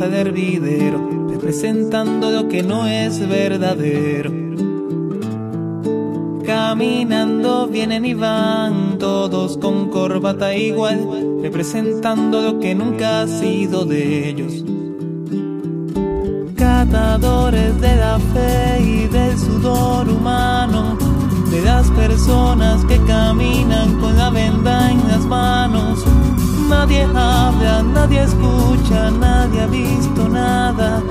Al hervidero, representando lo que no es verdadero. Caminando vienen y van todos con corbata igual, representando lo que nunca ha sido de ellos. Catadores de la fe y del sudor humano, de las personas que caminan con la venda en las manos Nadie habla, nadie escucha, nadie ha visto nada.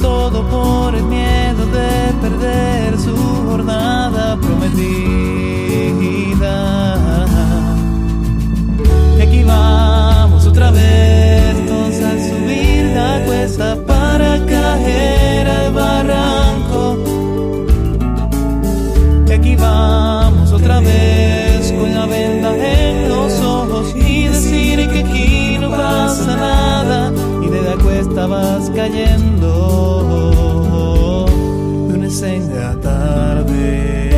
Todo por el miedo de perder su jornada prometida. Y aquí vamos otra vez, todos a subir la cuesta para caer al barranco. Cayendo lunes en la tarde.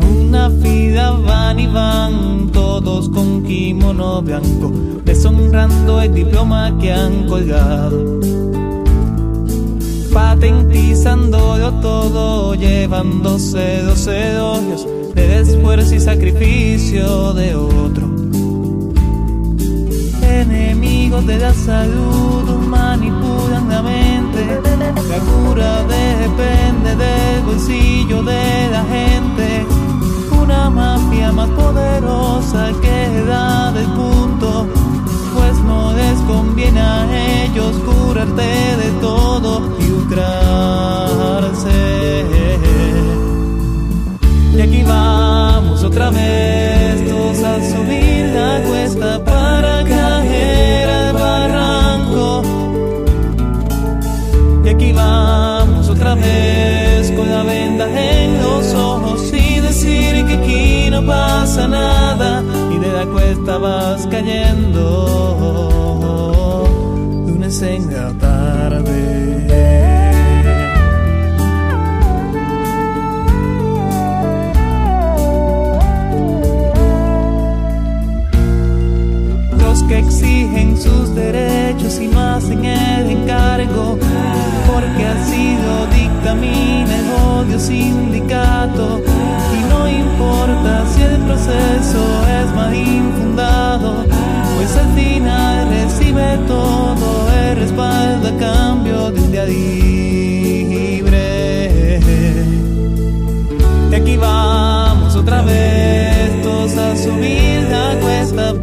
Una fila van y van todos con kimono blanco, deshonrando el diploma que han colgado patentizándolo todo, llevándose dos elogios de esfuerzo y sacrificio de otro. Enemigos de la salud manipulan la mente, la cura depende del bolsillo de la gente. Una mafia más poderosa que da del punto no les conviene a ellos curarte de todo y lucrarse. Y aquí vamos otra vez, todos a subir la cuesta para caer al barranco. Y aquí vamos otra vez con la venda en los ojos y decir que aquí no pasa nada cuesta vas cayendo lunes en la tarde. Los que exigen sus derechos y no hacen el encargo porque así lo dictamina el odio sindicato importa si el proceso es más infundado, pues al final recibe todo el respaldo a cambio de un día libre. Y aquí vamos otra vez, todos a subir la cuesta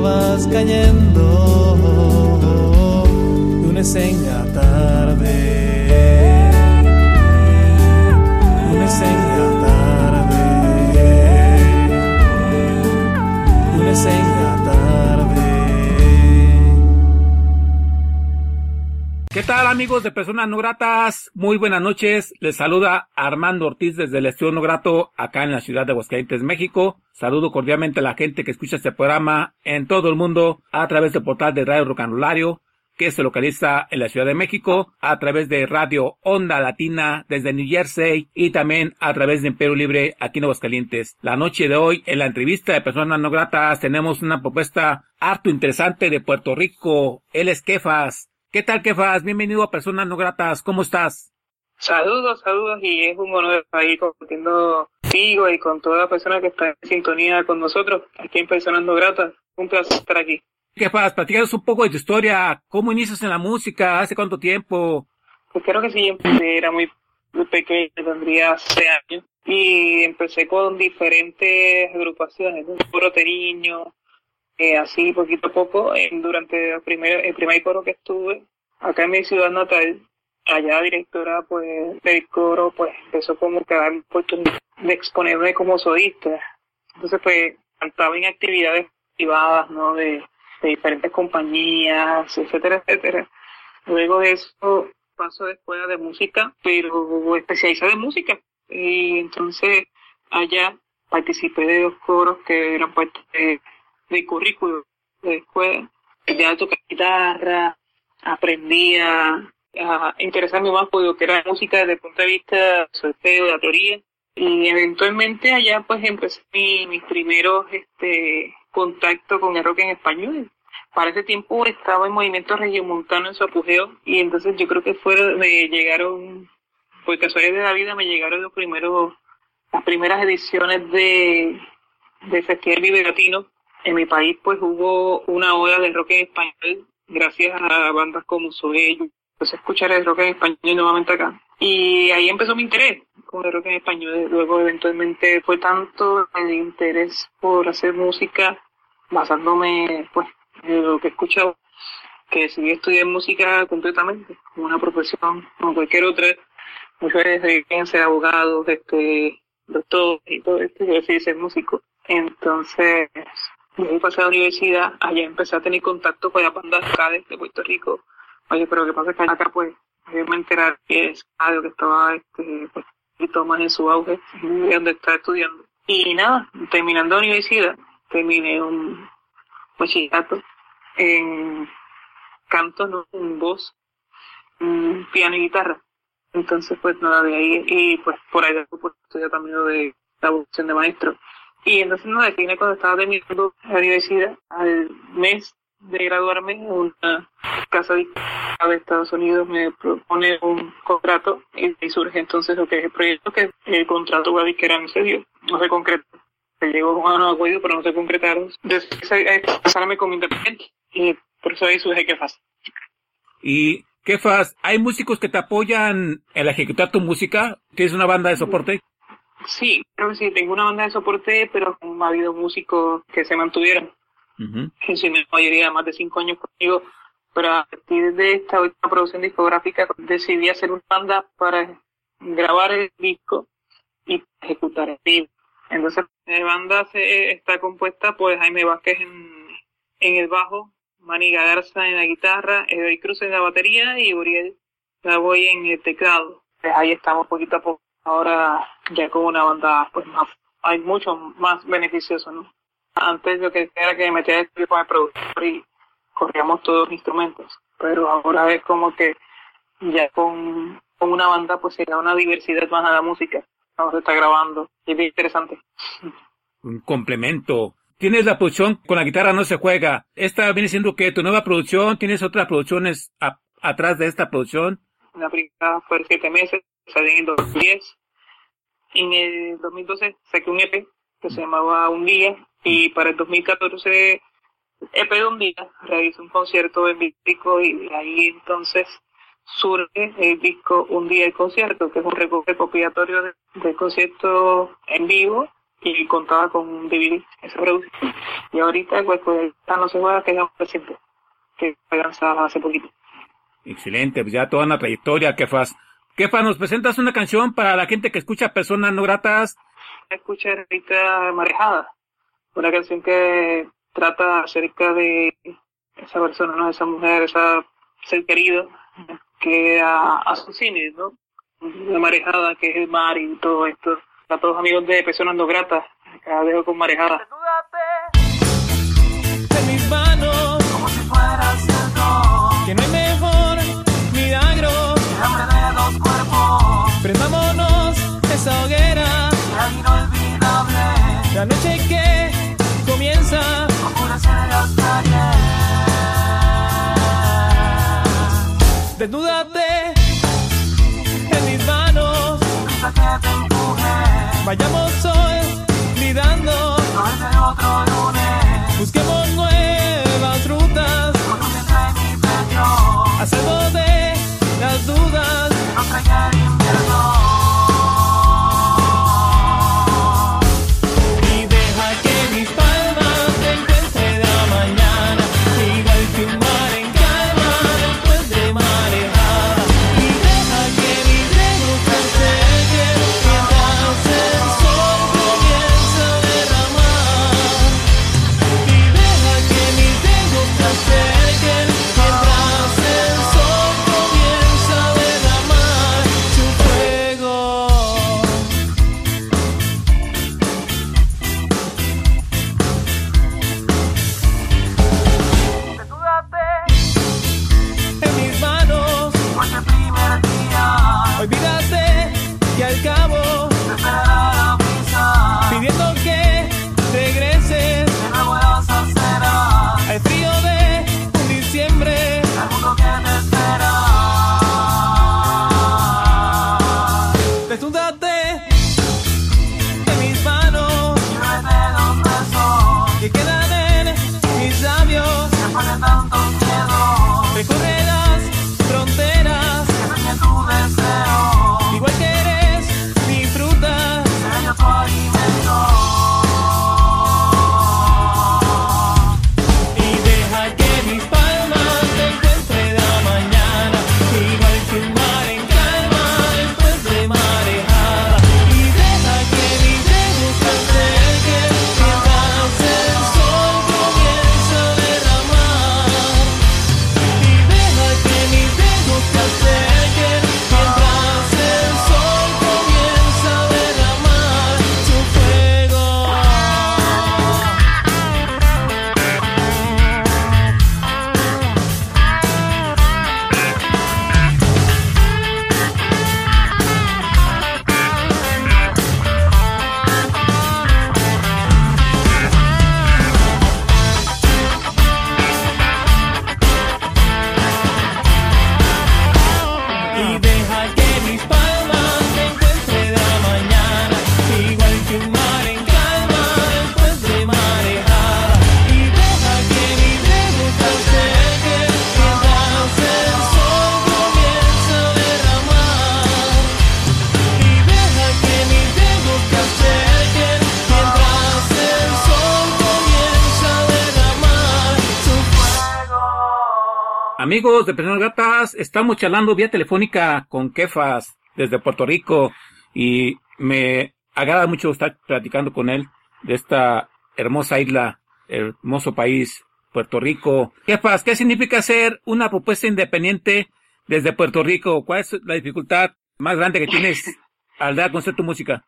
vas cayendo. Lunes en la tarde tal amigos de Personas No Gratas? Muy buenas noches. Les saluda Armando Ortiz desde el Estudio No Grato acá en la ciudad de Aguascalientes, México. Saludo cordialmente a la gente que escucha este programa en todo el mundo a través del portal de Radio Rocanolario, que se localiza en la Ciudad de México a través de Radio Onda Latina desde New Jersey y también a través de Imperio Libre aquí en Aguascalientes. La noche de hoy en la entrevista de personas no gratas tenemos una propuesta harto interesante de Puerto Rico. Él es Kefas. ¿Qué tal Kefas? Bienvenido a Personas no gratas. ¿Cómo estás? Saludos, saludos y es un honor estar ahí compartiendo contigo y con toda la persona que está en sintonía con nosotros aquí en Personas No Gratas. Un placer estar aquí. ¿Qué pasa? Platícanos un poco de tu historia. ¿Cómo inicias en la música? ¿Hace cuánto tiempo? Pues creo que sí, empecé, era muy, muy pequeño, tendría 6 años. Y empecé con diferentes agrupaciones, un coro eh, así poquito a poco. durante el primer, el primer coro que estuve acá en mi ciudad natal, allá directora pues del coro pues empezó como que a dar oportunidad de exponerme como solista. Entonces pues cantaba en actividades privadas, ¿no? De, de diferentes compañías, etcétera, etcétera. Luego de eso paso de escuela de música, pero especializada en música. Y entonces allá participé de dos coros que eran parte de, de currículo de escuela. Ya tocar guitarra, aprendía a interesarme más por lo que era música desde el punto de vista solfeo, de la teoría. Y eventualmente allá pues empecé mi, mis primeros este, contactos con el rock en español. Para ese tiempo estaba en movimiento regiomontano en su apogeo y entonces yo creo que fue, me llegaron, por casualidad de la vida, me llegaron los primeros, las primeras ediciones de, de Festival Vive Latino. En mi país pues hubo una ola de rock en español gracias a bandas como Soy pues escuchar el rock en español nuevamente acá. Y ahí empezó mi interés con el rock en español. Luego eventualmente fue tanto el interés por hacer música basándome pues en lo que he escuchado que decidí estudiar música completamente como una profesión como cualquier otra. Muchas veces ser abogados, este, doctor y todo esto, yo decidí ser músico. Entonces, ahí pasé a la universidad, allá empecé a tener contacto con las bandas de Puerto Rico, Oye, pero lo que pasa es que acá pues me enterar que es algo que estaba este, pues, poquito más en su auge, donde estaba estudiando. Y nada, terminando la universidad, terminé un bachillerato en canto, ¿no? voz, piano y guitarra. Entonces, pues nada, de ahí, y pues por ahí pues, estudié también de la vocación de maestro. Y entonces no define cuando estaba terminando la universidad, al mes de graduarme una casa de Estados Unidos me propone un contrato y, surge entonces lo que es el proyecto que el contrato con la no se dio, no se concretó. Se llegó a un acuerdo pero no se concretaron. Entonces como independiente y por eso ahí surge que fácil. ¿Y qué faz? ¿Hay músicos que te apoyan en ejecutar tu música? ¿Tienes una banda de soporte? Sí, creo que sí, tengo una banda de soporte, pero ha habido músicos que se mantuvieron Uh En su mayoría más de cinco años conmigo, pero a partir de esta última producción discográfica decidí hacer una banda para grabar el disco y ejecutar el vivo. Entonces la banda se, está compuesta por Jaime Vázquez en, en el bajo, Manny Garza en la guitarra, Edoy Cruz en la batería y Uriel la voy en el teclado. Pues ahí estamos poquito a poco. Ahora ya con una banda pues más, hay mucho más beneficioso, ¿no? Antes lo que era que me metía el equipo de productor y corríamos todos los instrumentos. Pero ahora es como que ya con, con una banda pues se da una diversidad más a la música. Vamos a estar grabando. Y es bien interesante. Un complemento. Tienes la producción con la guitarra no se juega. Esta viene siendo que tu nueva producción, tienes otras producciones atrás de esta producción. La primera fue siete meses, salí en el 2010. En el 2012 saqué un EP que se llamaba Un Día y para el 2014 EP de un día realizó un concierto en disco y ahí entonces surge el disco Un día el concierto, que es un recopilatorio del concierto en vivo y contaba con un DVD esa producción. Y ahorita pues, pues no se juega que es reciente, que fue lanzada hace poquito. Excelente, pues ya toda una trayectoria, que fas. ¿Qué nos presentas una canción para la gente que escucha personas no gratas? Escucha ahorita Marejada una canción que trata acerca de esa persona, ¿no? Esa mujer, esa ser querido que a, a su cine, ¿no? La marejada que es el mar y todo esto. A todos amigos de personas no gratas, acá dejo con marejada. La noche que comienza Desnúdate en mis manos. Vayamos hoy lidando. Busquemos nuevas rutas. Hacemos de las dudas. De Personas Gratas, estamos charlando vía telefónica con Kefas desde Puerto Rico y me agrada mucho estar platicando con él de esta hermosa isla, hermoso país, Puerto Rico. Kefas, ¿qué significa ser una propuesta independiente desde Puerto Rico? ¿Cuál es la dificultad más grande que tienes al dar a conocer tu música?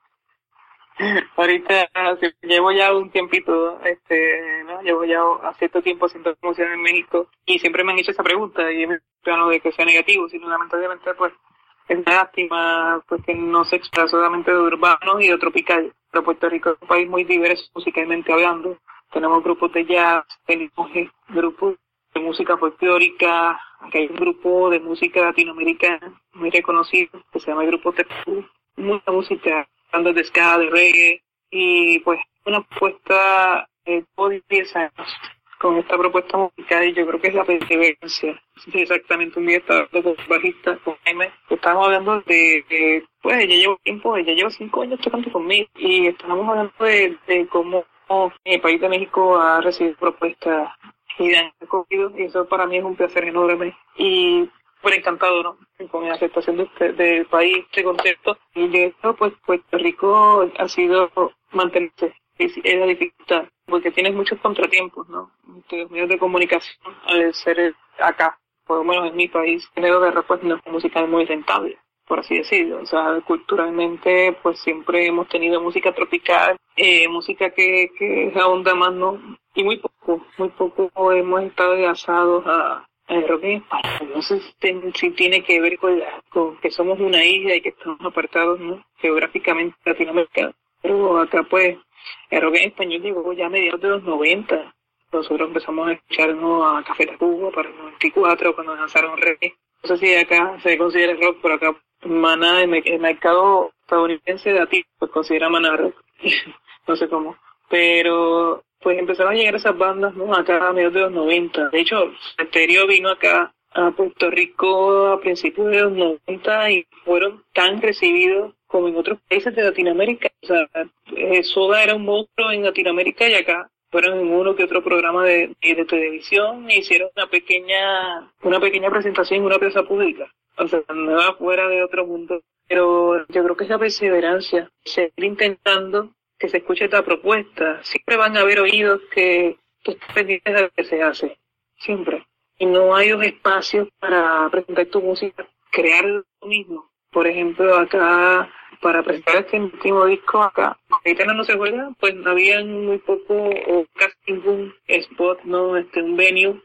Ahorita sí, llevo ya un tiempito, este. Llevo ya a cierto tiempo haciendo música en México y siempre me han hecho esa pregunta y me plano de que sea negativo, sino lamentablemente pues es una lástima pues que no se expresa solamente de urbanos y de tropical. Pero Puerto Rico es un país muy diverso musicalmente hablando. Tenemos grupos de jazz, tenemos eh, grupos de música folclórica, hay un grupo de música latinoamericana muy reconocido que se llama el Grupo Tepú, mucha música bandas de ska, de reggae, y pues una propuesta eh, por 10 años con esta propuesta musical y yo creo que es la perseverancia. Exactamente, un día estaba hablando con bajista, con Jaime, estábamos hablando de, de, pues ella lleva tiempo, ella lleva cinco años tocando conmigo y estábamos hablando de, de cómo el país de México ha recibido propuestas y han acogido y eso para mí es un placer enorme y súper encantado, ¿no? Con la aceptación de usted, del país, este concepto. Y de esto, pues, Puerto Rico ha sido mantenerse. Es, la dificultad, porque tienes muchos contratiempos, ¿no? Los medios de comunicación, al ser acá, por lo menos en mi país, el de pues no es muy rentable, por así decirlo. O sea, culturalmente, pues siempre hemos tenido música tropical, eh, música que, que onda más, ¿no? Y muy poco, muy poco hemos estado enlazados a, el rock en español. No sé si, tiene que ver con, la- con que somos una isla y que estamos apartados ¿no? geográficamente de Latinoamérica. Pero acá pues El rock en español llegó ya a mediados de los 90. Nosotros empezamos a escucharnos a Café Tacuba para el 94 cuando lanzaron reggae. No sé si acá se considera rock, pero acá Maná, el mercado estadounidense de ti, pues considera Maná rock. no sé cómo. Pero pues empezaron a llegar esas bandas, ¿no? Acá a mediados de los 90. De hecho, Stereo vino acá a Puerto Rico a principios de los 90 y fueron tan recibidos como en otros países de Latinoamérica. O sea, eh, Soda era un monstruo en Latinoamérica y acá fueron en uno que otro programa de, de televisión e hicieron una pequeña, una pequeña presentación en una plaza pública. O sea, no fuera de otro mundo. Pero yo creo que esa perseverancia, seguir intentando que se escuche esta propuesta, siempre van a haber oídos que, que estén pendientes de lo que se hace. Siempre. Y no hay dos espacios para presentar tu música, crear lo mismo. Por ejemplo, acá para presentar este último disco acá, ahorita no se juega, pues había muy poco o casi ningún spot, no, este, un venue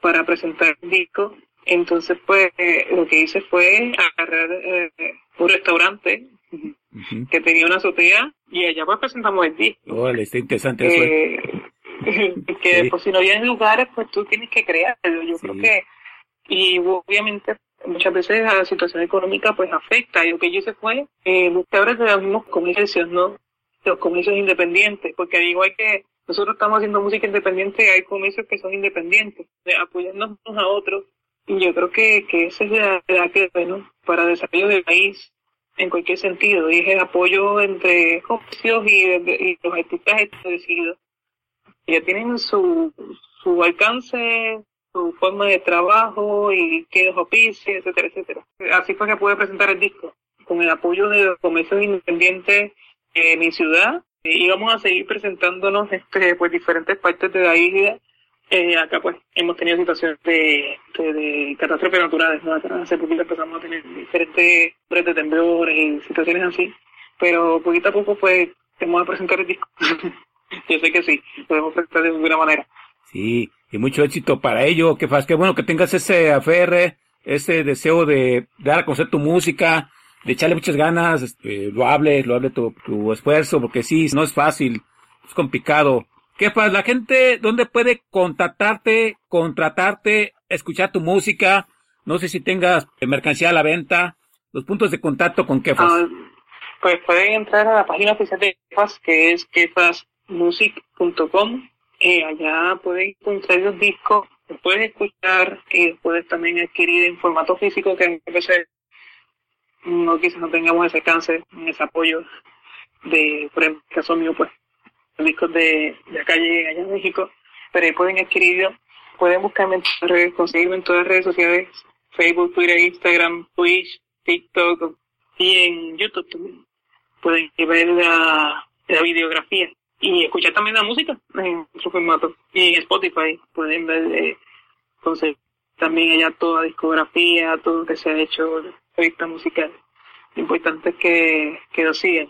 para presentar el disco. Entonces, pues, eh, lo que hice fue agarrar eh, un restaurante que tenía una azotea y allá pues presentamos el disco. Oh, está interesante eso. Eh, que pues si no hay lugares, pues tú tienes que crearlo. Yo creo que, y obviamente muchas veces la situación económica pues afecta y lo que yo hice fue eh, buscar de los mismos comicios, ¿no? Los comicios independientes, porque al igual que nosotros estamos haciendo música independiente, hay comicios que son independientes, de apoyarnos unos a otros. Y yo creo que, que esa es la, la que, bueno, para desarrollo del país, en cualquier sentido, el apoyo entre comicios y, los artistas establecidos. Ya tienen su, su alcance, su forma de trabajo y qué los oficios, etcétera, etcétera. Así fue que pude presentar el disco, con el apoyo de los comercios independientes en mi ciudad. Íbamos a seguir presentándonos este, pues diferentes partes de la isla. Eh, acá pues hemos tenido situaciones de, de, catástrofes naturales, hace poquito empezamos a tener diferentes de temblores y situaciones así. Pero poquito a poco pues vamos a presentar el disco. Yo sé que sí, podemos presentar de alguna manera. Sí, y mucho éxito para ello, que faz, que bueno que tengas ese aferre, ese deseo de dar a conocer tu música, de echarle muchas ganas, este, lo hable, lo hable tu, tu, esfuerzo, porque sí, no es fácil, es complicado. ¿Qué pasa? La gente, ¿dónde puede contactarte, contratarte, escuchar tu música? No sé si tengas mercancía a la venta, los puntos de contacto con Kefas. Uh, pues pueden entrar a la página oficial de Kefas, que es kefasmusic.com eh, allá puedes encontrar los discos, los puedes escuchar y puedes también adquirir en formato físico que a veces no quizás no tengamos ese alcance, ese apoyo de, por ejemplo, caso mío, pues, los discos de, de acá allá en México, pero ahí pueden adquirirlo, pueden buscarme en todas las redes, conseguirme en todas las redes sociales, Facebook, Twitter, Instagram, Twitch, TikTok y en YouTube también. Pueden ver la, la videografía y escuchar también la música en su formato. Y en Spotify pueden ver, eh, entonces, también allá toda discografía, todo lo que se ha hecho, revista musical. Lo importante es que, que lo sigan.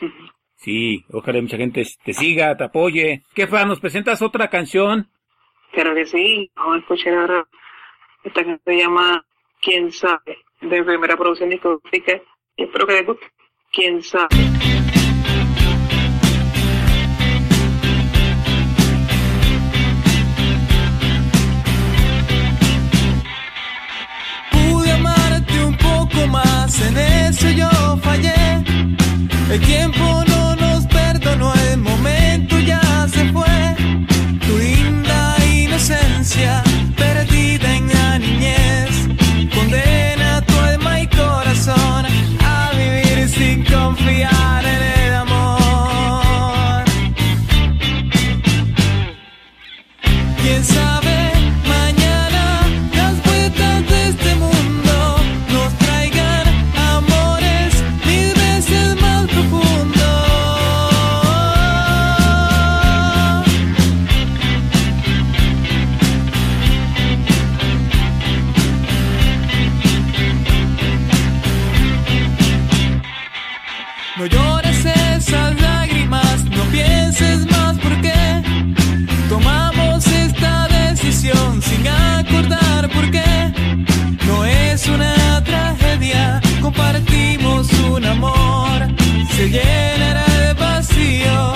Sí, ojalá mucha gente te siga, te apoye. ¿Qué fan? ¿Nos presentas otra canción? Claro que sí, vamos a escuchar ahora esta canción se llama ¿Quién sabe? de primera producción discográfica y espero que les guste. ¿Quién sabe? más, en eso yo fallé. El tiempo no nos perdonó, el momento ya se fue. Tu linda inocencia, perdida en la niñez, un amor se llenará de vacío.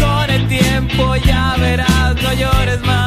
Con el tiempo ya verás, no llores más.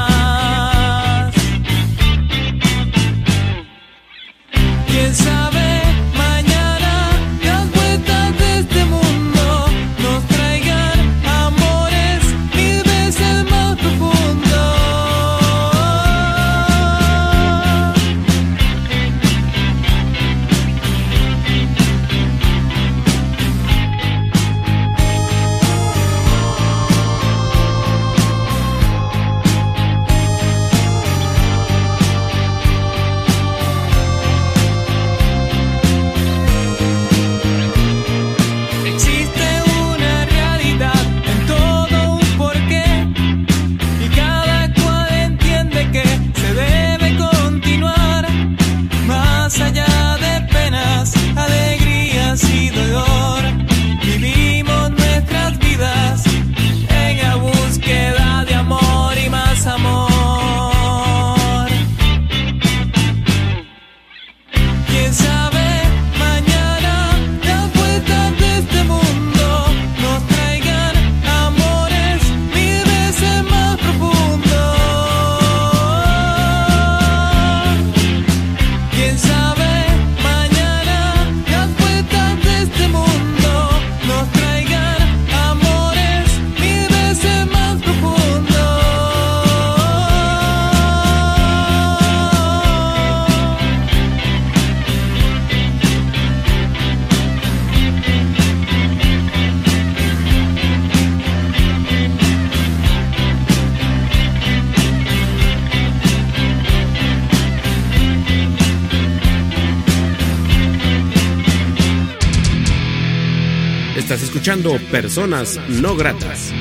Personas No Gratas.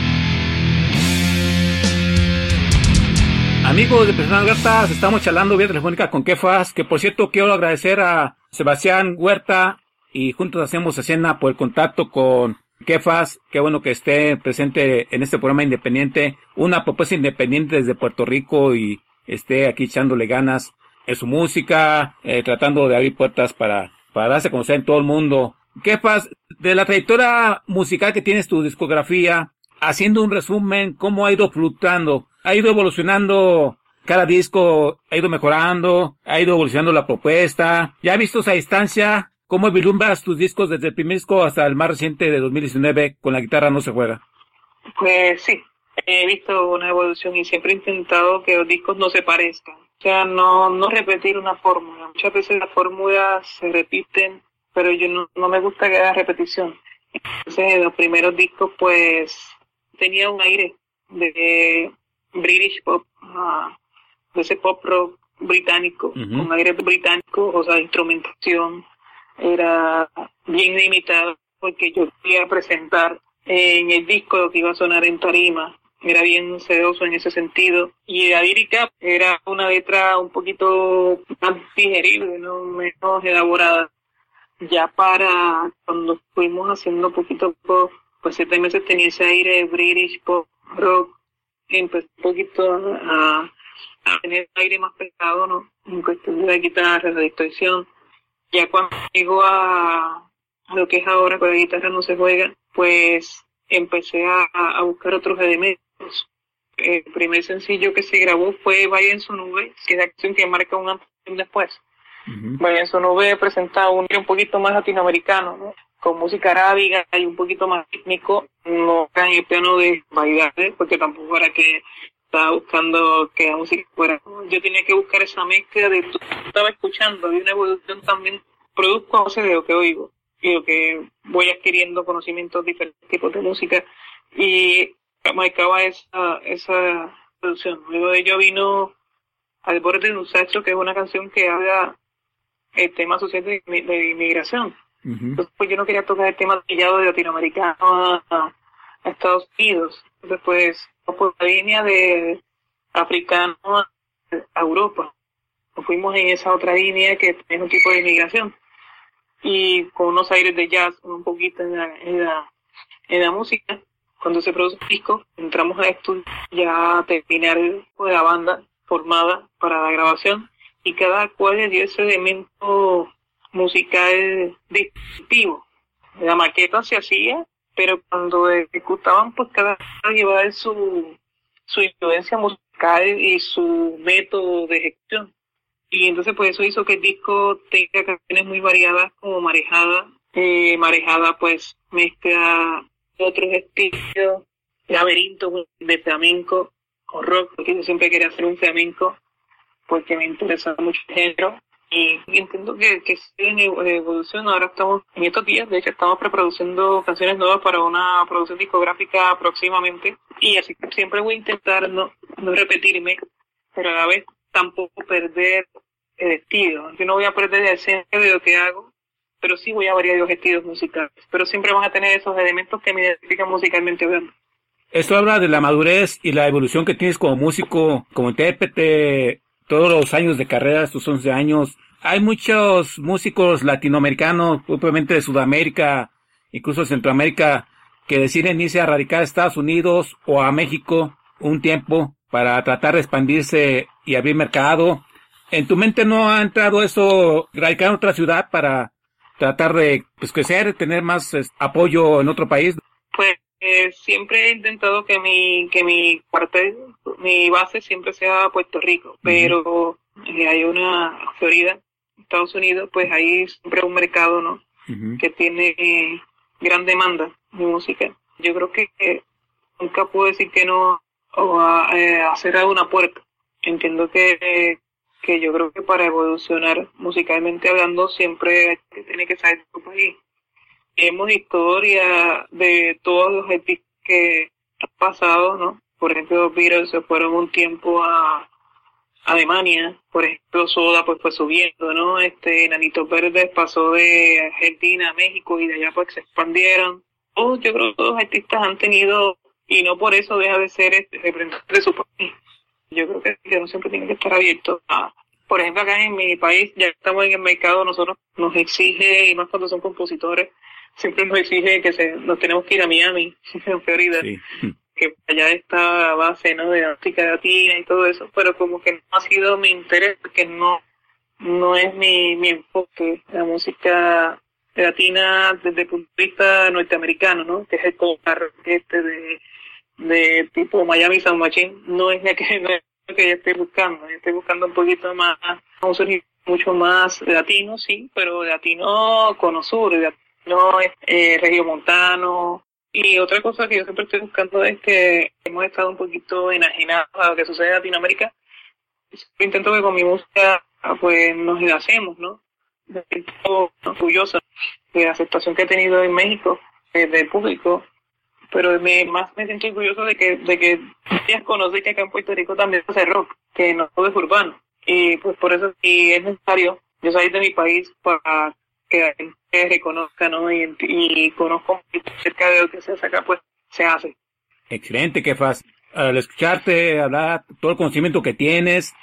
Amigos de Personas Gratas, estamos charlando vía telefónica con Kefas, que por cierto quiero agradecer a Sebastián Huerta y juntos hacemos escena por el contacto con Kefas, qué bueno que esté presente en este programa independiente, una propuesta independiente desde Puerto Rico y esté aquí echándole ganas en su música, eh, tratando de abrir puertas para, para darse a conocer en todo el mundo. Kefas, de la trayectoria musical que tienes tu discografía, haciendo un resumen, ¿cómo ha ido fluctuando? ¿Ha ido evolucionando cada disco? ¿Ha ido mejorando? ¿Ha ido evolucionando la propuesta? ¿Ya has visto esa distancia? ¿Cómo vislumbras tus discos desde el primer disco hasta el más reciente de 2019 con la guitarra no se juega? Pues sí, he visto una evolución y siempre he intentado que los discos no se parezcan. O sea, no, no repetir una fórmula. Muchas veces las fórmulas se repiten pero yo no, no me gusta que haga repetición. Entonces, los primeros discos, pues, tenía un aire de British pop, uh, de ese pop rock británico, un aire británico, o sea, instrumentación era bien limitada, porque yo quería presentar en el disco lo que iba a sonar en tarima, era bien sedoso en ese sentido. Y la lírica era una letra un poquito más digerible, ¿no? menos elaborada ya para cuando fuimos haciendo poquito poco, pues siete meses tenía ese aire British pop rock, empecé un poquito a, a tener aire más pesado, ¿no? En cuestión de la guitarra, la distorsión. Ya cuando llegó a, lo que es ahora con la guitarra no se juega, pues empecé a, a buscar otros elementos. El primer sencillo que se grabó fue Vaya en su nube, que es la acción que marca un antes y un después. Bueno, eso no ve presentado un un poquito más latinoamericano, ¿no? con música arábiga y un poquito más rítmico, no en el piano de bailar, porque tampoco era que estaba buscando que la música fuera. Yo tenía que buscar esa mezcla de todo estaba escuchando, y una evolución también, produzco a de lo que oigo, y lo que voy adquiriendo conocimientos diferentes tipos de música, y marcaba esa, esa producción. Luego de ello vino Al borde de un sacho, que es una canción que habla el tema social de, inmigración. Entonces, pues yo no quería tocar el tema de latinoamericano a, Estados Unidos. Entonces, pues, por la línea de africano a, Europa. Nos fuimos en esa otra línea que es un tipo de inmigración. Y con unos aires de jazz, un poquito en la, en la, en la música. Cuando se produce un disco, entramos a estudio ya a terminar la banda formada para la grabación y cada cual le dio ese elemento musical distintivo. La maqueta se hacía, pero cuando ejecutaban, pues cada cual llevaba su, su influencia musical y su método de ejecución. Y entonces pues eso hizo que el disco tenga canciones muy variadas como Marejada. Eh, Marejada pues mezcla otros estilos, laberinto de flamenco o rock, porque yo siempre quería hacer un flamenco porque me interesa mucho el género y entiendo que, que sigue en evolución. Ahora estamos, en estos días, de hecho, estamos preproduciendo canciones nuevas para una producción discográfica próximamente. Y así que siempre voy a intentar no, no repetirme, pero a la vez tampoco perder el estilo. Yo no voy a perder el esencia de lo que hago, pero sí voy a variar los estilos musicales. Pero siempre van a tener esos elementos que me identifican musicalmente hablando. Esto habla de la madurez y la evolución que tienes como músico, como intérprete, todos los años de carrera, estos 11 años. Hay muchos músicos latinoamericanos, propiamente de Sudamérica, incluso Centroamérica, que deciden irse a radicar a Estados Unidos o a México un tiempo para tratar de expandirse y abrir mercado. ¿En tu mente no ha entrado eso, radicar en otra ciudad para tratar de pues, crecer, tener más apoyo en otro país? Pues eh, siempre he intentado que mi, que mi cuartel, mi base siempre sea Puerto Rico, pero eh, hay una Florida, Estados Unidos, pues ahí siempre un mercado, ¿no? Que tiene gran demanda de música. Yo creo que nunca puedo decir que no o a, eh, cerrar una puerta. Entiendo que, que yo creo que para evolucionar musicalmente hablando siempre tiene que salir de tu país Hemos historia de todos los artistas que han pasado, ¿no? Por ejemplo, Beatles se fueron un tiempo a Alemania, por ejemplo, Soda pues fue subiendo, ¿no? Este, Nanitos Verdes pasó de Argentina a México y de allá pues se expandieron. todos, yo creo que todos los artistas han tenido, y no por eso deja de ser este, representante de su país. Yo creo que, que no siempre tiene que estar abierto a, por ejemplo, acá en mi país, ya estamos en el mercado, nosotros nos exige, y más cuando son compositores, siempre nos exige que se, nos tenemos que ir a Miami, en Florida, que allá está la base, ¿no? De música latina y todo eso, pero como que no ha sido mi interés, porque no, no es mi, mi enfoque, la música latina desde el punto de vista norteamericano, ¿no? Que es el este de, de tipo Miami San Machín, no es la que, lo que yo estoy buscando, yo estoy buscando un poquito más, un sonido mucho más latino, sí, pero latino cono sur, latino eh, regiomontano, y otra cosa que yo siempre estoy buscando es que hemos estado un poquito enajenados a lo que sucede en Latinoamérica. Intento que con mi música pues nos hacemos, ¿no? Me siento orgullosa de la aceptación que he tenido en México, eh, del público, pero me, más me siento orgulloso de que, de que ellas conocen que acá en Puerto Rico también se hace rock, que no todo es urbano. Y pues por eso si es necesario, yo soy de mi país para que gente reconozca, ¿no? Y, y conozco cerca de lo que se hace acá, pues se hace. Excelente, que fácil. Al escucharte hablar, todo el conocimiento que tienes,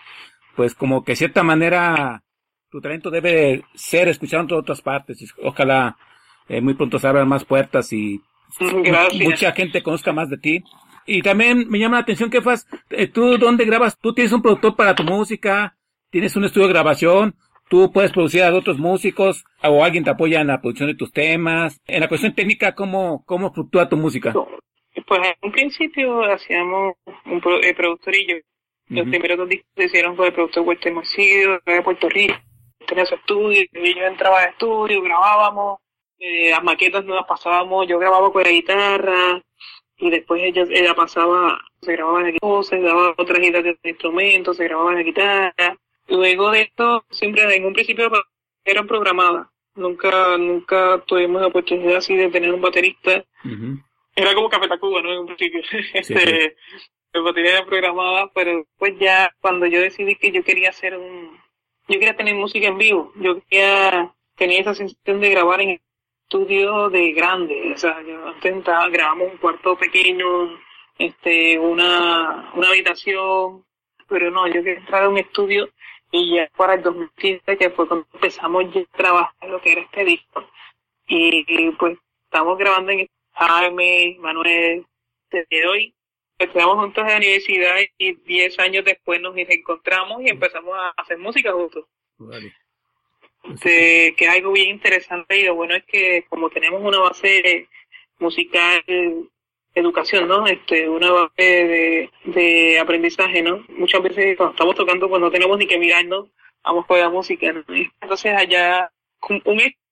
pues como que de cierta manera tu talento debe ser escuchado en todas otras partes. Ojalá eh, muy pronto se abran más puertas y mucha gente conozca más de ti. Y también me llama la atención que fas, eh, tú dónde grabas, tú tienes un productor para tu música, tienes un estudio de grabación, tú puedes producir a otros músicos o alguien te apoya en la producción de tus temas. En la cuestión técnica, ¿cómo, cómo fluctúa tu música? Pues en un principio hacíamos un eh, productor y yo. Los primeros dos discos se hicieron con el productor Walter Morcido, de Puerto Rico. Tenía su estudio, y yo entraba al estudio, grabábamos, eh, las maquetas no las pasábamos, yo grababa con la guitarra, y después ella, ella pasaba, se grababa la guitarra, se daba otras guitarras de instrumentos, se grababa la guitarra, Luego de esto, siempre en un principio eran programadas. Nunca, nunca tuvimos la oportunidad así de tener un baterista. Era como Café Tacuba, ¿no? En un principio. este, El batería era programada, pero pues ya cuando yo decidí que yo quería hacer un, yo quería tener música en vivo. Yo quería, tenía esa sensación de grabar en estudio de grande. O sea, yo intentaba, grabamos un cuarto pequeño, este, una, una habitación, pero no, yo quería entrar a un estudio y ya para el 2015, que fue cuando empezamos ya a trabajar lo que era este disco. Y, pues estamos grabando en Jaime, Manuel, desde hoy. Estudiamos juntos en la universidad y 10 años después nos encontramos y empezamos a hacer música juntos. que es algo bien interesante y lo bueno es que como tenemos una base musical educación, ¿no? Este, una base de, de aprendizaje, ¿no? Muchas veces cuando estamos tocando, pues no tenemos ni que mirarnos, vamos con la música, ¿no? Entonces allá, un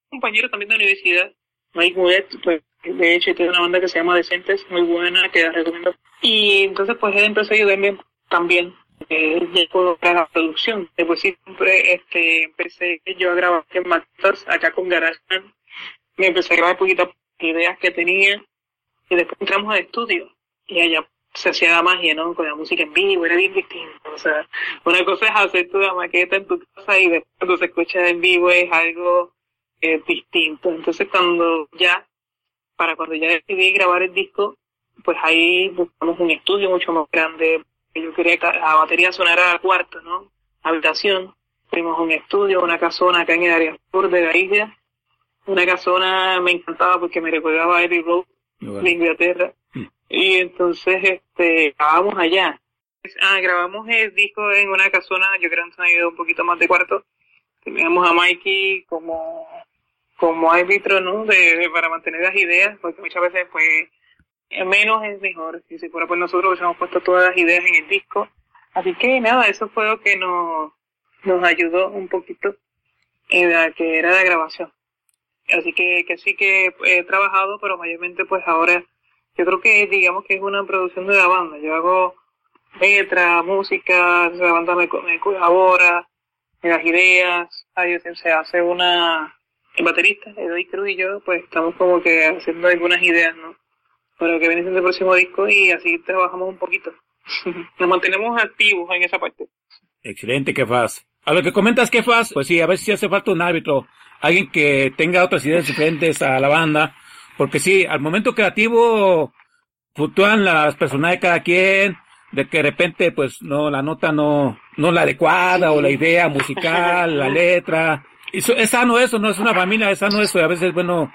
compañero también de universidad, Mike Mudet, pues de hecho tiene una banda que se llama Decentes, muy buena, que la recomiendo. Y entonces pues él empezó a ayudarme también eh, con la producción. Después siempre este, empecé yo a grabar en Matas, acá con GarageBand. Me empecé a grabar poquitas ideas que tenía y después entramos al estudio y allá se hacía la magia, ¿no? Con la música en vivo, era bien distinto. O sea, una cosa es hacer tu maqueta en tu casa y después cuando se escucha en vivo es algo eh, distinto. Entonces cuando ya, para cuando ya decidí grabar el disco, pues ahí buscamos un estudio mucho más grande. Yo quería que la batería sonara a cuarto, ¿no? Habitación. Fuimos un estudio, una casona acá en el área sur de la isla. Una casona me encantaba porque me recordaba a Eddie Road de Inglaterra. Mm. Y entonces este grabamos allá. Ah, grabamos el disco en una casona, yo creo que han ido un poquito más de cuarto. Teníamos a Mikey como como árbitro, ¿no? De, para mantener las ideas, porque muchas veces pues menos es mejor. Si se fuera por nosotros hemos puesto todas las ideas en el disco. Así que nada, eso fue lo que nos, nos ayudó un poquito en la que era la grabación. Así que, que sí que he trabajado, pero mayormente pues ahora yo creo que digamos que es una producción de la banda. Yo hago letra, música, la banda me, me colabora, en las ideas, ahí se hace una el baterista, Edoy Cruz y yo, pues estamos como que haciendo algunas ideas, ¿no? Para lo que viene siendo el próximo disco y así trabajamos un poquito. Nos mantenemos activos en esa parte. Excelente, Kefas. A lo que comentas, Kefas, pues sí, a ver si hace falta un árbitro alguien que tenga otras ideas diferentes a la banda, Porque sí, al momento creativo fluctúan las personas de cada quien, de que de repente pues no la nota no no la adecuada o la idea musical, la letra. Eso, es sano eso, no es una familia, es sano eso. Y a veces es bueno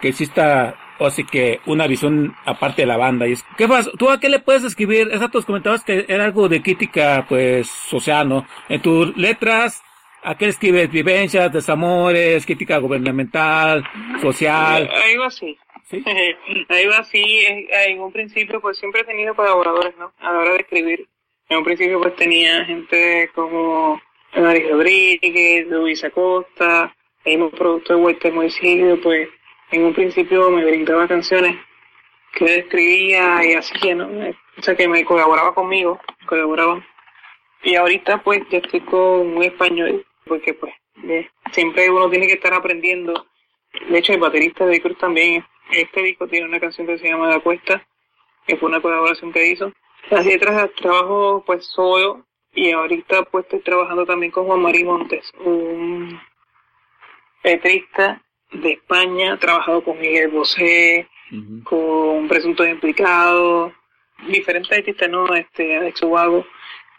que exista o así que una visión aparte de la banda. Y es, ¿Qué pasa? ¿Tú a qué le puedes escribir? Exacto, comentabas que era algo de crítica, pues, social, ¿no? En tus letras, ¿a qué escribes? Vivencias, desamores, crítica gubernamental, social. Ahí va así. ¿Sí? Ahí va así. En un principio, pues, siempre he tenido colaboradores, ¿no? A la hora de escribir. En un principio, pues, tenía gente como Mari Rodríguez, Luisa Costa, el mismo productor Walter Moisillo, pues, en un principio me brindaba canciones que él escribía y así, ¿no? O sea, que me colaboraba conmigo, colaboraba. Y ahorita pues ya estoy con un español, porque pues siempre uno tiene que estar aprendiendo. De hecho, el baterista de Cruz también, este disco tiene una canción que se llama La Cuesta, que fue una colaboración que hizo. Así detrás trabajo pues solo y ahorita pues estoy trabajando también con Juan María Montes, un letrista de España, trabajado con Miguel Bosé, con Presuntos Implicados, diferentes artistas, ¿no? Este, Alex Ubago,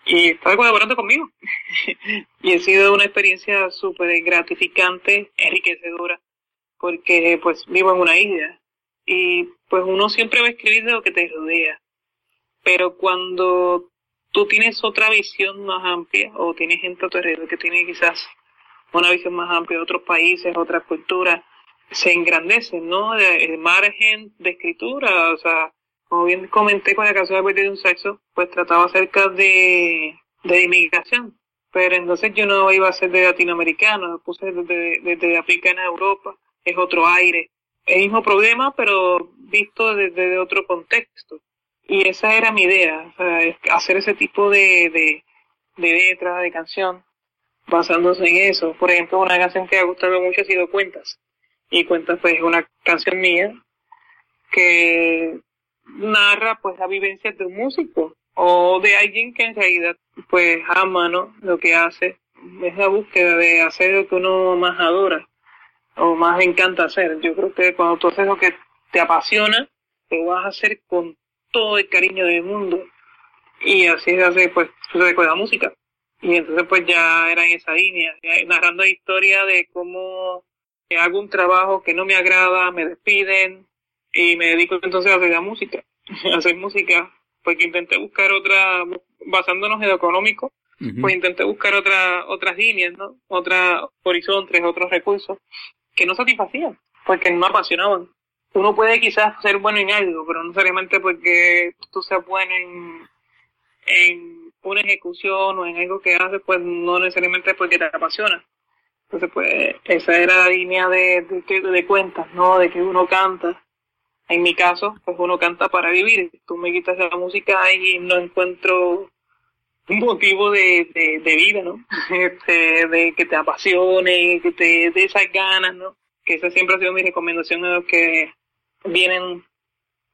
y estaba colaborando conmigo. y ha sido una experiencia súper gratificante, enriquecedora, porque pues vivo en una isla y pues uno siempre va a escribir de lo que te rodea. Pero cuando tú tienes otra visión más amplia o tienes gente a tu alrededor que tiene quizás una visión más amplia de otros países, otras culturas, se engrandecen, ¿no? El margen de escritura, o sea, como bien comenté con la canción de un sexo, pues trataba acerca de, de inmigración. Pero entonces yo no iba a ser de latinoamericano, puse desde, desde africana a Europa, es otro aire. El mismo problema, pero visto desde otro contexto. Y esa era mi idea, o sea, hacer ese tipo de, de, de letra, de canción, basándose en eso. Por ejemplo, una canción que ha gustado mucho ha sido Cuentas. Y Cuentas pues es una canción mía que narra pues la vivencia de un músico o de alguien que en realidad pues ama ¿no? lo que hace. Es la búsqueda de hacer lo que uno más adora o más encanta hacer. Yo creo que cuando tú haces lo que te apasiona, lo vas a hacer con todo el cariño del mundo. Y así se hace pues sucede con la música. Y entonces pues ya era en esa línea, narrando la historia de cómo hago un trabajo que no me agrada, me despiden y me dedico entonces a hacer la música, a hacer música, porque intenté buscar otra, basándonos en lo económico, pues intenté buscar otra, otras líneas, ¿no? Otros horizontes, otros recursos que no satisfacían, porque no apasionaban. Uno puede quizás ser bueno en algo, pero no necesariamente porque tú seas bueno en, en una ejecución o en algo que hace, pues no necesariamente porque te apasiona. Entonces, pues esa era la línea de, de, de cuentas, ¿no? De que uno canta. En mi caso, pues uno canta para vivir. Tú me quitas la música y no encuentro un motivo de, de, de vida, ¿no? Este, de que te apasione, que te dé esas ganas, ¿no? Que esa siempre ha sido mi recomendación a los que vienen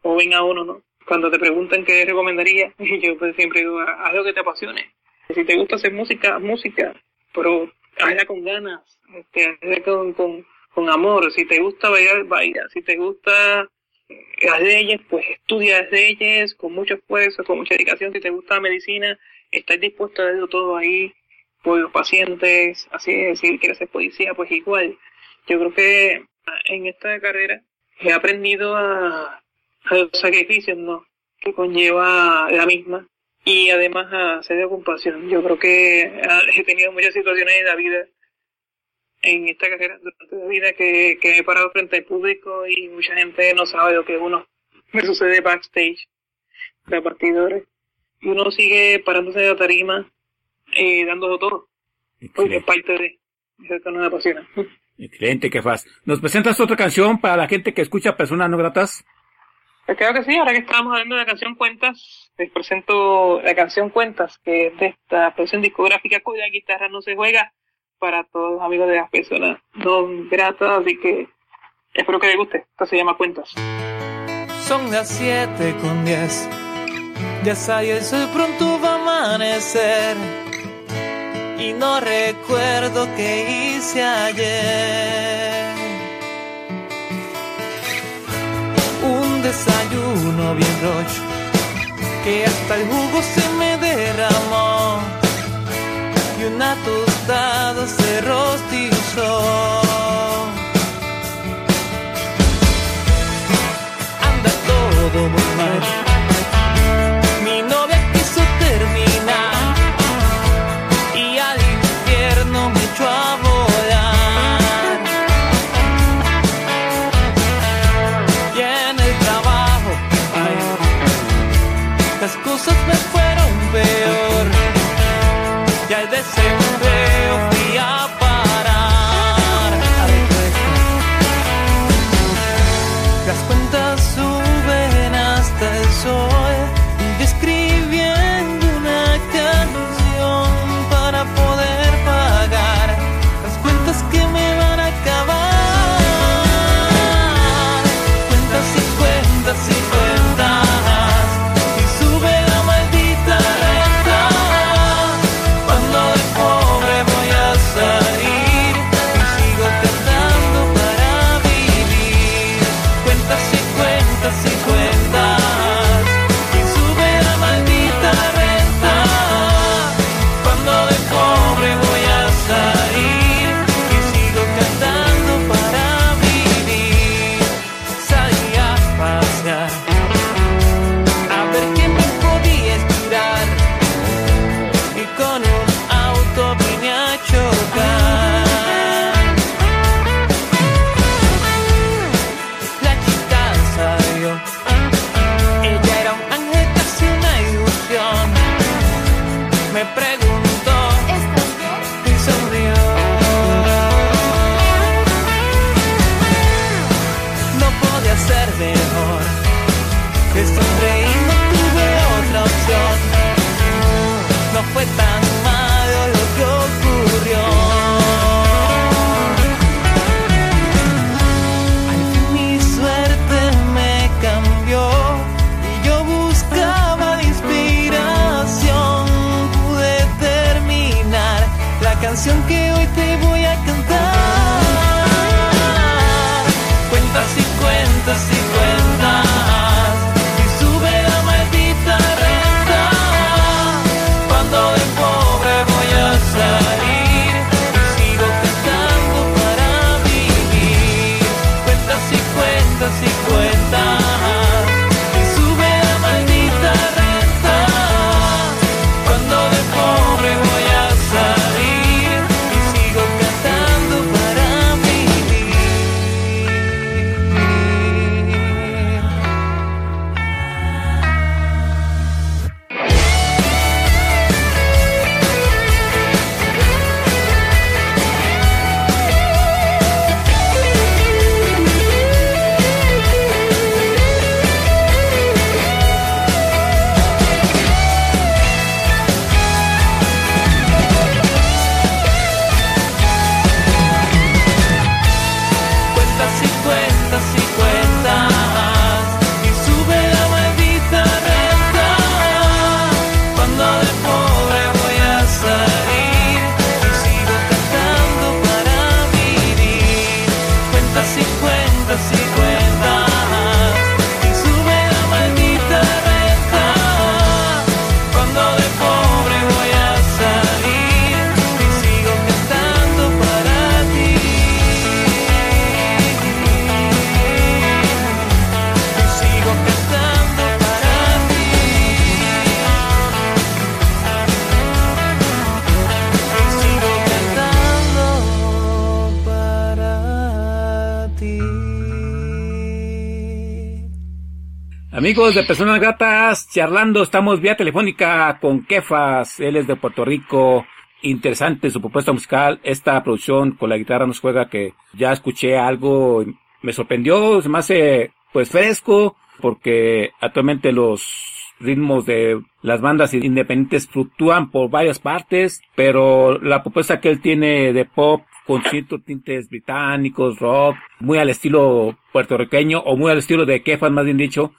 o ven a uno, ¿no? cuando te preguntan qué recomendaría, yo pues siempre digo, haz lo que te apasione. Si te gusta hacer música, música, pero hazla con ganas, este, hazla con, con, con amor. Si te gusta bailar, baila. Si te gusta las leyes, pues estudia las leyes con mucho esfuerzo, con mucha dedicación. Si te gusta la medicina, estás dispuesto a darlo todo ahí por los pacientes. Así es, si quieres ser policía, pues igual. Yo creo que en esta carrera he aprendido a a los sacrificios ¿no? que conlleva la misma y además a ser de compasión. Yo creo que ah, he tenido muchas situaciones en la vida, en esta carrera, durante la vida, que, que he parado frente al público y mucha gente no sabe lo que uno me sucede backstage, de partidores. Y uno sigue parándose de la tarima eh, dándolo todo, porque es parte de eso que nos apasiona. Excelente, que faz. ¿Nos presentas otra canción para la gente que escucha Personas No Gratas? Pues creo que sí, ahora que estamos hablando de la canción Cuentas, les presento la canción Cuentas, que es de esta producción discográfica cuya guitarra no se juega para todos los amigos de las personas no gratas, así que espero que les guste. Esto se llama Cuentas. Son las 7 con 10, ya sale el pronto va a amanecer. Y no recuerdo qué hice ayer desayuno bien roche, que hasta el jugo se me derramó y una tostada se rostizó. Amigos de Personas Gratas, charlando, estamos vía telefónica con Kefas, él es de Puerto Rico, interesante su propuesta musical, esta producción con la guitarra nos juega que ya escuché algo, me sorprendió, se me hace pues fresco, porque actualmente los ritmos de las bandas independientes fluctúan por varias partes, pero la propuesta que él tiene de pop con ciertos tintes británicos, rock, muy al estilo puertorriqueño o muy al estilo de Kefas más bien dicho,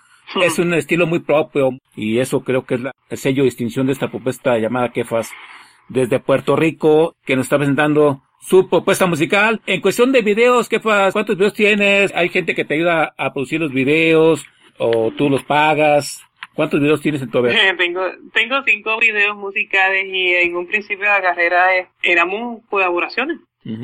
es un estilo muy propio y eso creo que es la, el sello de distinción de esta propuesta llamada Kefas desde Puerto Rico que nos está presentando su propuesta musical. En cuestión de videos, Kefas, ¿cuántos videos tienes? Hay gente que te ayuda a producir los videos. o tú los pagas? ¿Cuántos videos tienes en tu haber? tengo, tengo cinco videos musicales y en un principio de la carrera eh, éramos colaboraciones.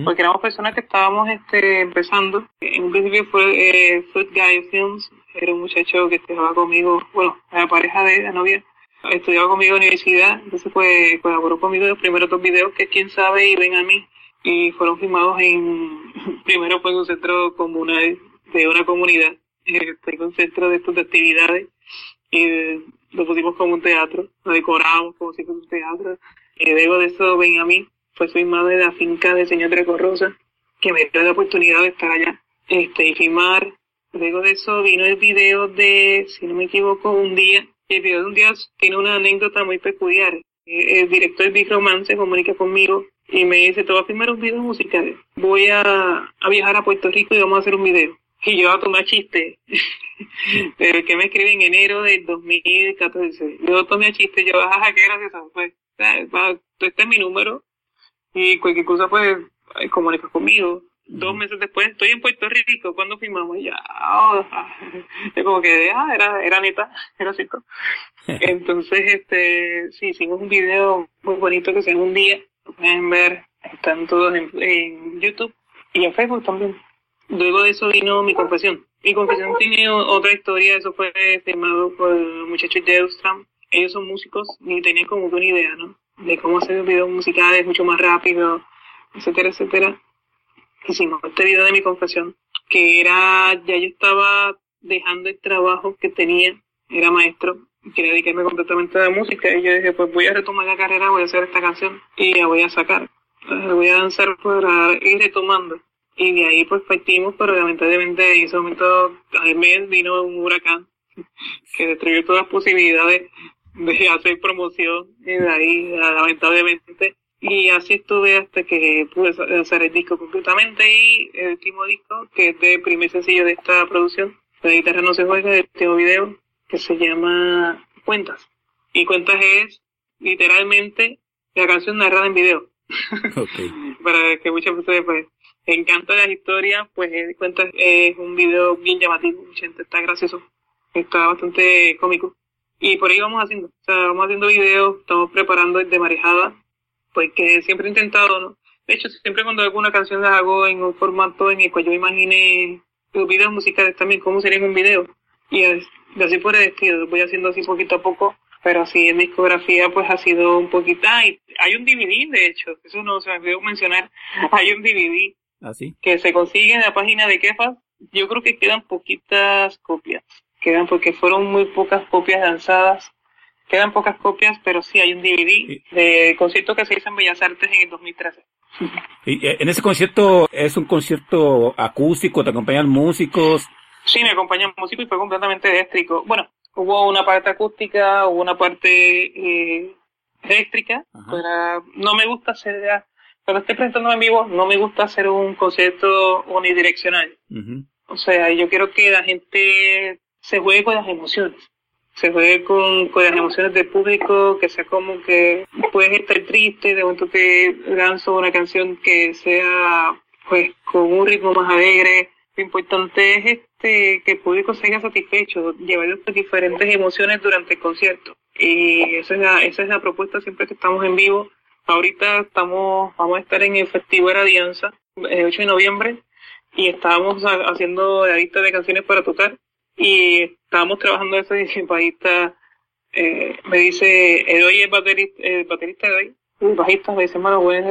Porque éramos personas que estábamos este, empezando. En un principio fue eh, Food Guy Films, era un muchacho que estudiaba conmigo, bueno, la pareja de la novia, estudiaba conmigo en la universidad, entonces pues colaboró conmigo en los primeros dos videos que quién sabe y ven a mí. Y fueron filmados en, primero fue en un centro comunal de una comunidad, eh, fue un centro de estos de actividades y eh, lo pusimos como un teatro, lo decoramos como si fuera un teatro. Y luego de eso ven a mí, fue filmado en la finca del señor Treco Rosa, que me dio la oportunidad de estar allá este, y filmar. Luego de eso vino el video de, si no me equivoco, un día. El video de un día tiene una anécdota muy peculiar. Eh, El director Big Romance se comunica conmigo y me dice, te voy a filmar un video musical. Voy a, a viajar a Puerto Rico y vamos a hacer un video. Y yo a tomar chiste. Pero que me escribe en enero del 2014. Yo tomé chiste, yo, ajá, qué gracioso. Pues, ah, este es mi número. Y cualquier cosa, pues, ay, comunicas conmigo. Dos meses después, estoy en Puerto Rico. cuando filmamos? Y ya, oh, como que, ah, era, era neta, era cierto. Entonces, este, sí, hicimos un video muy bonito que se llama Un Día. Lo pueden ver, están todos en, en YouTube y en Facebook también. Luego de eso vino mi confesión. Mi confesión tiene otra historia, eso fue firmado por el muchacho Jeustram. Ellos son músicos y tenían como una idea, ¿no? De cómo hacer videos musicales mucho más rápido, etcétera, etcétera. Hicimos este video de mi confesión, que era, ya yo estaba dejando el trabajo que tenía, era maestro, quería dedicarme completamente a la música, y yo dije, pues voy a retomar la carrera, voy a hacer esta canción, y la voy a sacar. La voy a lanzar para ir retomando. Y de ahí pues partimos, pero lamentablemente en ese momento al mes vino un huracán que destruyó todas las posibilidades de hacer promoción y de ahí lamentablemente y así estuve hasta que pude lanzar el disco completamente y el último disco que es el primer sencillo de esta producción la guitarra no se juega el último video que se llama Cuentas y Cuentas es literalmente la canción narrada en video Ok. para que muchas personas pues encantan las historias, pues eh, cuenta es un video bien llamativo, mucha gente está gracioso, está bastante cómico. Y por ahí vamos haciendo, o sea, vamos haciendo videos, estamos preparando el de marejada, porque siempre he intentado, ¿no? De hecho, siempre cuando hago una canción la hago en un formato en el cual yo imaginé los videos musicales también, cómo serían un video. Y así por el estilo, lo voy haciendo así poquito a poco, pero así en discografía pues ha sido un poquito, ah, y hay un DVD de hecho, eso no se me olvidó mencionar, hay un DVD ¿Así? que se consigue en la página de Kefas, yo creo que quedan poquitas copias. Quedan porque fueron muy pocas copias lanzadas. Quedan pocas copias, pero sí hay un DVD de concierto que se hizo en Bellas Artes en el 2013. Y eh, en ese concierto es un concierto acústico, te acompañan músicos. Sí, me acompaña un músico y fue completamente eléctrico. Bueno, hubo una parte acústica, hubo una parte eh, eléctrica. Pero no me gusta hacer, cuando estoy presentando en vivo, no me gusta hacer un concierto unidireccional. Ujú. O sea, yo quiero que la gente se juegue con las emociones. Se juegue con, con las emociones del público, que sea como que puedes estar triste, de momento te lanzo una canción que sea pues con un ritmo más alegre. Lo importante es este que el público se haya satisfecho, llevar diferentes emociones durante el concierto. Y esa es la, esa es la propuesta siempre que estamos en vivo. Ahorita estamos, vamos a estar en el Festival Alianza, el 8 de noviembre, y estábamos ha- haciendo la lista de canciones para tocar y estábamos trabajando eso y el bajista eh, me dice, Edoy es baterista, el baterista de hoy, el bajista me dice, hermano, buen,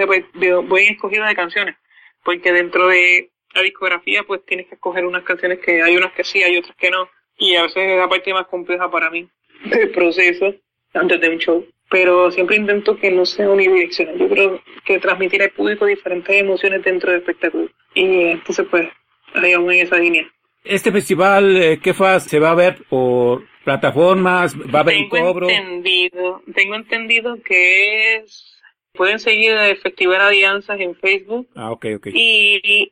buen escogido de canciones, porque dentro de la discografía pues tienes que escoger unas canciones que hay unas que sí, hay otras que no, y a veces es la parte más compleja para mí del proceso antes de un show. Pero siempre intento que no sea unidireccional. Yo creo que transmitir al público diferentes emociones dentro del espectáculo. Y entonces, pues, ahí vamos en esa línea. Este festival, eh, ¿qué faz? ¿Se va a ver por plataformas? ¿Va a haber un tengo cobro? entendido, tengo entendido que es, pueden seguir el Festival Alianzas en Facebook Ah, ok, ok. y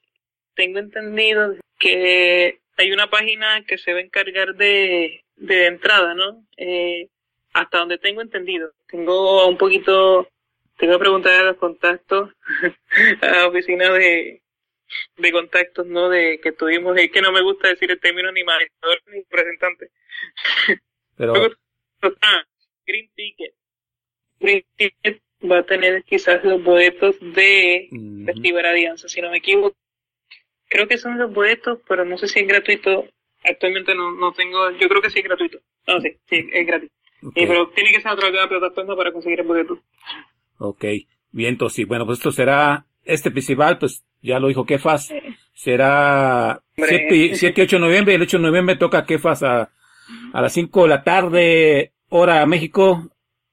tengo entendido que hay una página que se va a encargar de, de entrada, ¿no? Eh, hasta donde tengo entendido. Tengo un poquito, tengo que preguntar a los contactos a la oficina de, de contactos, ¿no? De que tuvimos, es que no me gusta decir el término ni manejador ni representante. Pero, Ah, Green Ticket. Green Ticket va a tener quizás los boletos de Ujú. Festival Alianza, si no me equivoco. Creo que son los boletos, pero no sé si es gratuito. Actualmente no, no tengo, yo creo que sí es gratuito. No, sí, sí, es gratis. ok, Sí, pero tiene que ser a través de la plataforma para conseguir el boleto. ok. Bien, entonces sí. Bueno, pues esto será, este festival, pues ya lo dijo Kefas, será Hombre. 7, 7 y 8 de noviembre, el 8 de noviembre toca Kefas a, a las 5 de la tarde, hora México,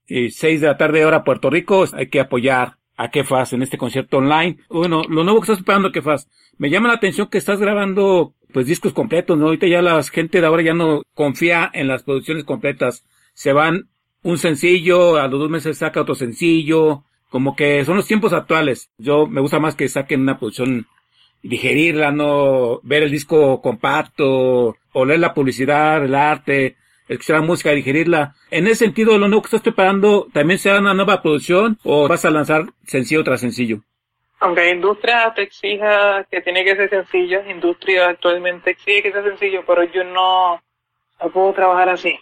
y 6 de la tarde, hora Puerto Rico. Hay que apoyar a Kefas en este concierto online. Bueno, lo nuevo que estás preparando, Kefas, me llama la atención que estás grabando pues discos completos, ¿no? Ahorita ya la gente de ahora ya no confía en las producciones completas. Se van un sencillo, a los dos meses saca otro sencillo, como que son los tiempos actuales. Yo me gusta más que saquen una producción, digerirla, no ver el disco compacto, o leer la publicidad, el arte, escuchar la música, digerirla. En ese sentido, lo nuevo que estás preparando, ¿también será una nueva producción o vas a lanzar sencillo tras sencillo? Aunque la industria te exija que tiene que ser sencillo, la industria actualmente exige que sea sencillo, pero yo no, no puedo trabajar así.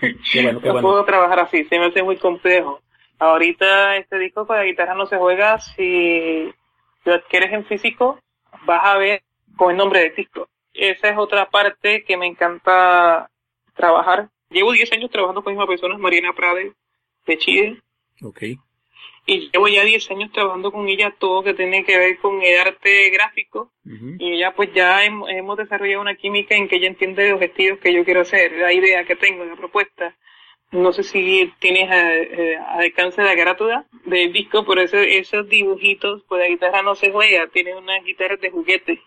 Qué bueno, qué no bueno. puedo trabajar así, se me hace muy complejo. Ahorita este disco para guitarra no se juega, si lo adquieres en físico, vas a ver con el nombre del disco. Esa es otra parte que me encanta trabajar. Llevo 10 años trabajando con la misma persona, Mariana Prade, de Chile, Ok. y llevo ya 10 años trabajando con ella todo que tiene que ver con el arte gráfico y ella pues ya hem- hemos desarrollado una química en que ella entiende los objetivos que yo quiero hacer, la idea que tengo, la propuesta. No sé si tienes a, eh, a alcance la carátula del disco, pero ese- esos dibujitos, pues la guitarra no se juega, tiene unas guitarras de juguete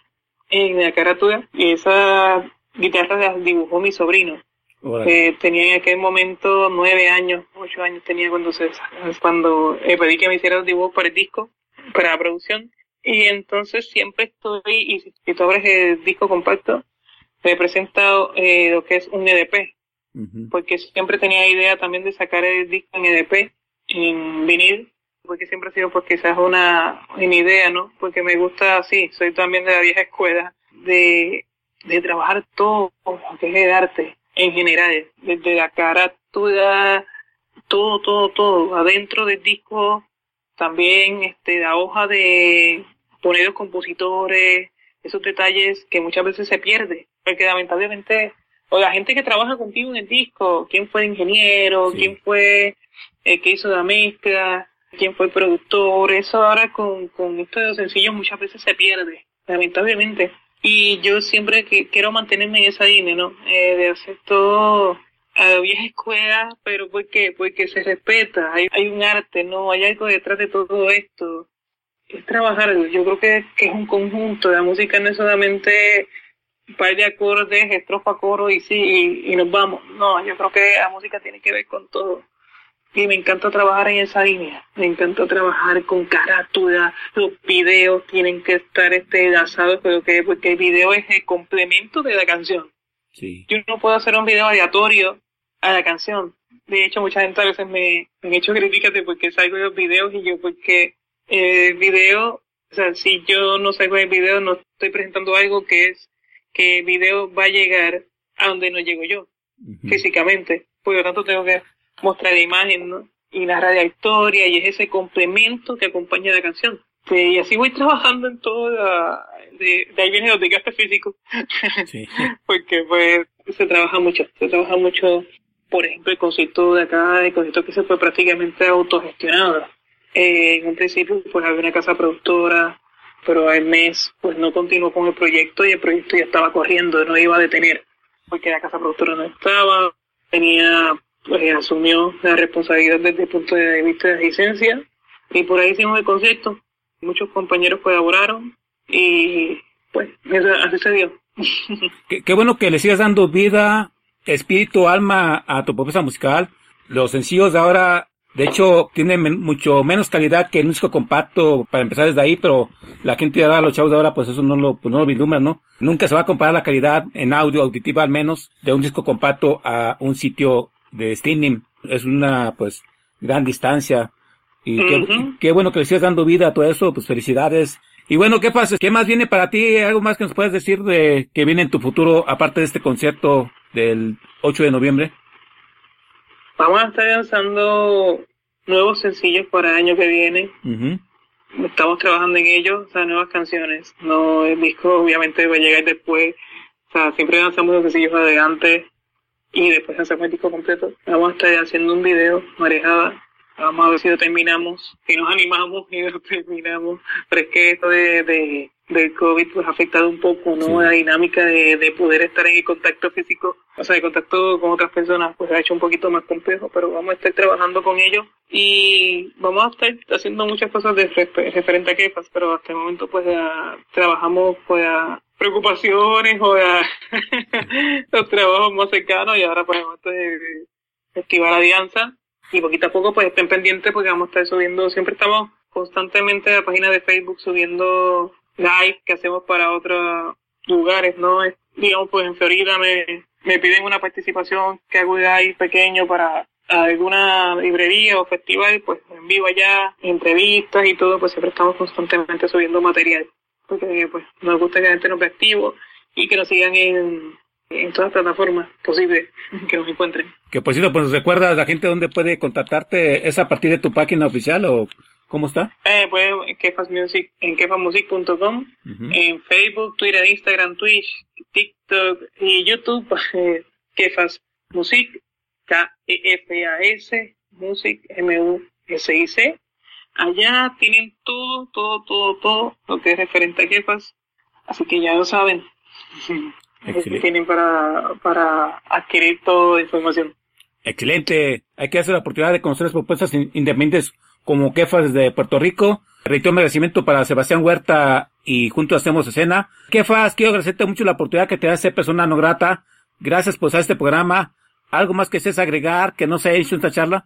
en la carátula y esas guitarras las dibujó mi sobrino. Eh, tenía en aquel momento nueve años, ocho años tenía cuando se cuando eh, pedí que me hiciera los dibujos para el disco, para la producción. Y entonces siempre estoy, y si, si tú abres el disco compacto, he presentado eh, lo que es un EDP, Porque siempre tenía idea también de sacar el disco en EDP, en vinil, porque siempre ha sido porque quizás una, una idea, ¿no? Porque me gusta así, soy también de la vieja escuela, de, de trabajar todo lo que es el arte en general, desde la carátula, todo, todo, todo, adentro del disco, también este la hoja de poner los compositores, esos detalles que muchas veces se pierde, porque lamentablemente, o la gente que trabaja contigo en el disco, quién fue el ingeniero, Sí. quién fue el que hizo la mezcla, quién fue el productor, eso ahora con, con esto de los sencillos muchas veces se pierde, lamentablemente. Y yo siempre que quiero mantenerme en esa línea, ¿no? Eh, de hacer todo a la vieja escuela, pero ¿por qué? Porque se respeta, hay, hay un arte, ¿no? Hay algo detrás de todo esto. Es trabajar, yo creo que, que es un conjunto, la música no es solamente un par de acordes, estrofa, coro y sí, y, y nos vamos. No, yo creo que la música tiene que ver con todo. Y me encanta trabajar en esa línea. Me encanta trabajar con carátula. Los videos tienen que estar este, enlazados, pero que, porque el video es el complemento de la canción. Sí. Yo no puedo hacer un video aleatorio a la canción. De hecho, mucha gente a veces me, me han hecho críticas de por qué salgo de los videos y yo porque el video, o sea, si yo no salgo del video, no estoy presentando algo que es que el video va a llegar a donde no llego yo Ujú. físicamente. Por lo tanto, tengo que mostrar la imagen, ¿no? Y narrar la historia, y es ese complemento que acompaña la canción. Sí, y así voy trabajando en todo, la- de, de ahí viene los desgastes físicos, Sí. porque pues se trabaja mucho, se trabaja mucho, por ejemplo, el concierto de acá, el concierto que se fue prácticamente autogestionado. Eh, en un principio, pues había una casa productora, pero al mes, pues no continuó con el proyecto y el proyecto ya estaba corriendo, no iba a detener, porque la casa productora no estaba, tenía, pues asumió la responsabilidad desde el punto de vista de licencia, y por ahí hicimos el concierto. Muchos compañeros colaboraron, y pues eso- así se dio. Qué, qué bueno que le sigas dando vida, espíritu, alma a tu propuesta musical. Los sencillos de ahora, de hecho, tienen men- mucho menos calidad que el disco compacto para empezar desde ahí, pero la gente de ahora, los chavos de ahora, pues eso no lo, pues no lo vislumbra, ¿no? Nunca se va a comparar la calidad en audio auditiva al menos de un disco compacto a un sitio de streaming. Es una, pues, gran distancia. Y qué, bueno que le sigas dando vida a todo eso, pues felicidades. Y bueno, ¿qué pasa? ¿Qué más viene para ti? ¿Algo más que nos puedes decir de que viene en tu futuro, aparte de este concierto del 8 de noviembre? Vamos a estar lanzando nuevos sencillos para el año que viene. Estamos trabajando en ellos, o sea, nuevas canciones. No, el disco obviamente va a llegar después. O sea, siempre lanzamos los sencillos adelante y después lanzamos el disco completo. Vamos a estar haciendo un video, marejada, Vamos a ver si lo terminamos, si nos animamos y lo terminamos. Pero es que esto de, de del COVID pues ha afectado un poco, ¿no? La dinámica de, de poder estar en contacto físico, o sea, de contacto con otras personas, pues ha hecho un poquito más complejo, pero vamos a estar trabajando con ellos y vamos a estar haciendo muchas cosas de referente a Kefas, pero hasta el momento pues trabajamos pues a preocupaciones o a los trabajos más cercanos y ahora pues vamos a activar alianza y poquito a poco pues estén pendientes porque vamos a estar subiendo, siempre estamos constantemente a la página de Facebook subiendo live que hacemos para otros lugares, ¿no? Digamos pues en Florida me, me piden una participación que hago live pequeño para alguna librería o festival, pues en vivo allá, entrevistas y todo, pues siempre estamos constantemente subiendo material. Porque pues nos gusta que la gente nos vea activo y que nos sigan en, en todas las plataformas posibles que nos encuentren. Que por cierto, pues recuerdas la gente dónde puede contactarte, ¿es a partir de tu página oficial o cómo está? Eh, pues en Kefas Music, en kefasmusic.com, en Facebook, Twitter, Instagram, Twitch, TikTok y YouTube, eh, Kefas Music, K-E-F-A-S, Music, M-U-S-I-C. Allá tienen todo, todo, todo, todo lo que es referente a Kefas, así que ya lo saben. tienen para, para adquirir toda la información. Excelente. Hay que hacer la oportunidad de conocer las propuestas independientes como Kefas de Puerto Rico. Reitero mi agradecimiento para Sebastián Huerta y juntos hacemos escena. Kefas, quiero agradecerte mucho la oportunidad que te da ser persona no grata. Gracias por este programa. ¿Algo más que seas agregar que no se haya hecho esta charla?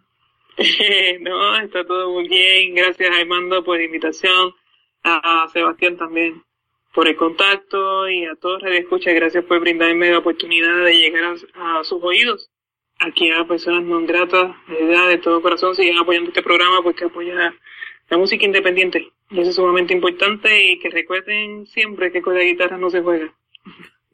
no, está todo muy bien. Gracias, Armando, por la invitación. A Sebastián también por el contacto y a todos los escucha, gracias por brindarme la oportunidad de llegar a, sus oídos. Aquí a personas no gratas, de verdad, de todo corazón, siguen apoyando este programa porque apoya la música independiente. Y eso es sumamente importante y que recuerden siempre que con la guitarra no se juega.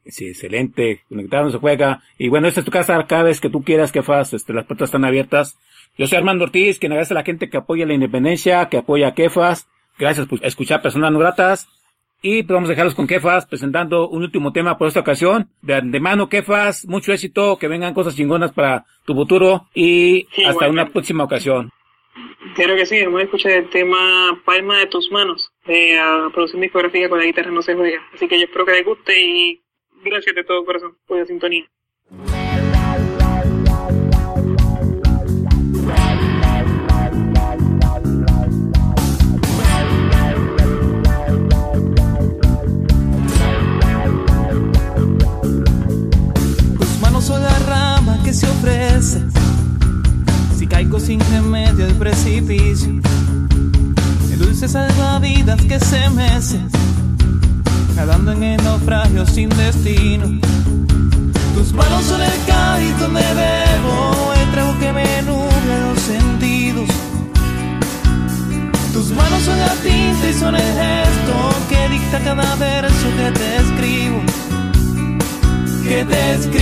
Sí, excelente. Con la guitarra no se juega. Y bueno, esta es tu casa cada vez que tú quieras que fas, este, las puertas están abiertas. Yo soy Armando Ortiz, quien agradece a la gente que apoya la independencia, que apoya a Kefas. Gracias por escuchar personas no gratas. Y pues vamos a dejarlos con Kefas presentando un último tema por esta ocasión. De antemano, Kefas, mucho éxito, que vengan cosas chingonas para tu futuro y hasta una próxima ocasión. Claro que sí, vamos a escuchar el tema Palma de tus manos de uh, producción discográfica con la guitarra no se juega. Así que yo espero que les guste y gracias de todo corazón por la sintonía. Si caigo sin remedio al precipicio. El dulce salvavidas que se mece, nadando en el naufragio sin destino. Tus manos son el cáliz donde bebo, el trago que me nubla los sentidos. Tus manos son la tinta y son el gesto que dicta cada verso que escribo. Que te escribo.